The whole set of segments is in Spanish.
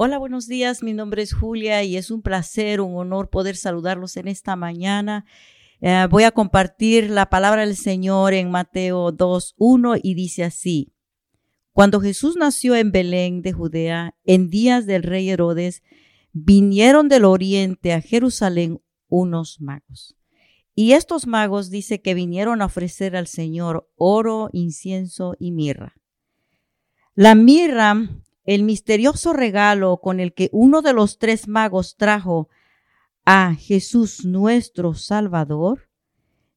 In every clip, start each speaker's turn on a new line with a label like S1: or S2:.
S1: Hola, buenos días. Mi nombre es Julia y es un placer, un honor poder saludarlos en esta mañana. Eh, voy a compartir la palabra del Señor en Mateo 2.1 y dice así. Cuando Jesús nació en Belén de Judea, en días del rey Herodes, vinieron del oriente a Jerusalén unos magos. Y estos magos dice que vinieron a ofrecer al Señor oro, incienso y mirra. La mirra el misterioso regalo con el que uno de los tres magos trajo a Jesús nuestro Salvador,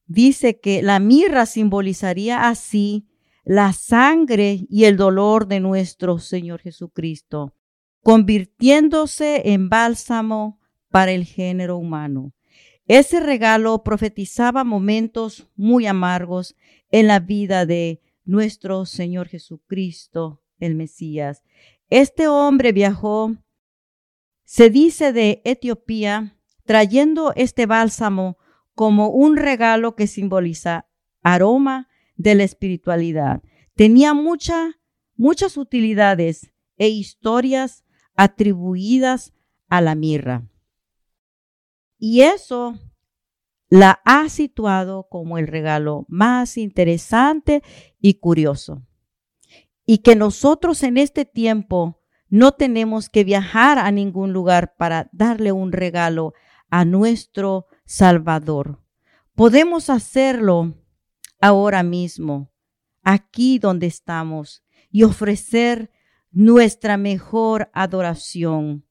S1: dice que la mirra simbolizaría así la sangre y el dolor de nuestro Señor Jesucristo, convirtiéndose en bálsamo para el género humano. Ese regalo profetizaba momentos muy amargos en la vida de nuestro Señor Jesucristo, el Mesías. Este hombre viajó, se dice de Etiopía, trayendo este bálsamo como un regalo que simboliza aroma de la espiritualidad. Tenía mucha, muchas utilidades e historias atribuidas a la mirra. Y eso la ha situado como el regalo más interesante y curioso y que nosotros en este tiempo no tenemos que viajar a ningún lugar para darle un regalo a nuestro Salvador. Podemos hacerlo ahora mismo, aquí donde estamos, y ofrecer nuestra mejor adoración,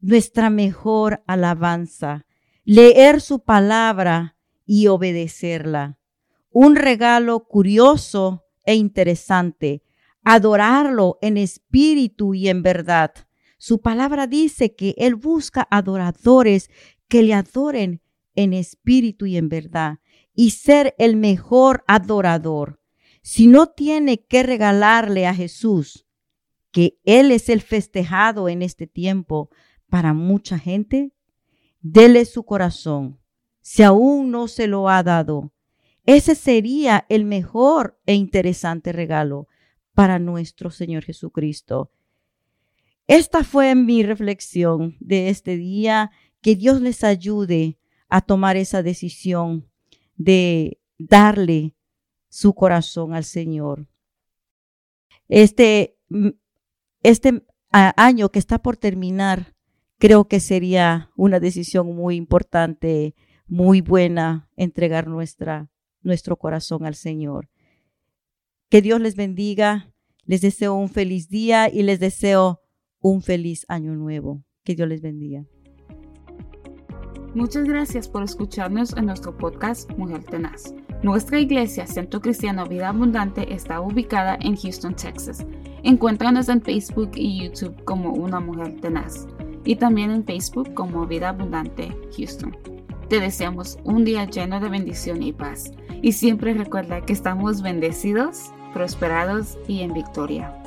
S1: nuestra mejor alabanza, leer su palabra y obedecerla. Un regalo curioso e interesante adorarlo en espíritu y en verdad. Su palabra dice que Él busca adoradores que le adoren en espíritu y en verdad y ser el mejor adorador. Si no tiene que regalarle a Jesús, que Él es el festejado en este tiempo para mucha gente, dele su corazón, si aún no se lo ha dado. Ese sería el mejor e interesante regalo para nuestro Señor Jesucristo. Esta fue mi reflexión de este día. Que Dios les ayude a tomar esa decisión de darle su corazón al Señor. Este, este año que está por terminar, creo que sería una decisión muy importante, muy buena, entregar nuestra, nuestro corazón al Señor. Que Dios les bendiga. Les deseo un feliz día y les deseo un feliz año nuevo. Que Dios les bendiga.
S2: Muchas gracias por escucharnos en nuestro podcast Mujer Tenaz. Nuestra iglesia, Centro Cristiano Vida Abundante, está ubicada en Houston, Texas. Encuéntranos en Facebook y YouTube como Una Mujer Tenaz y también en Facebook como Vida Abundante Houston. Te deseamos un día lleno de bendición y paz. Y siempre recuerda que estamos bendecidos prosperados y en victoria.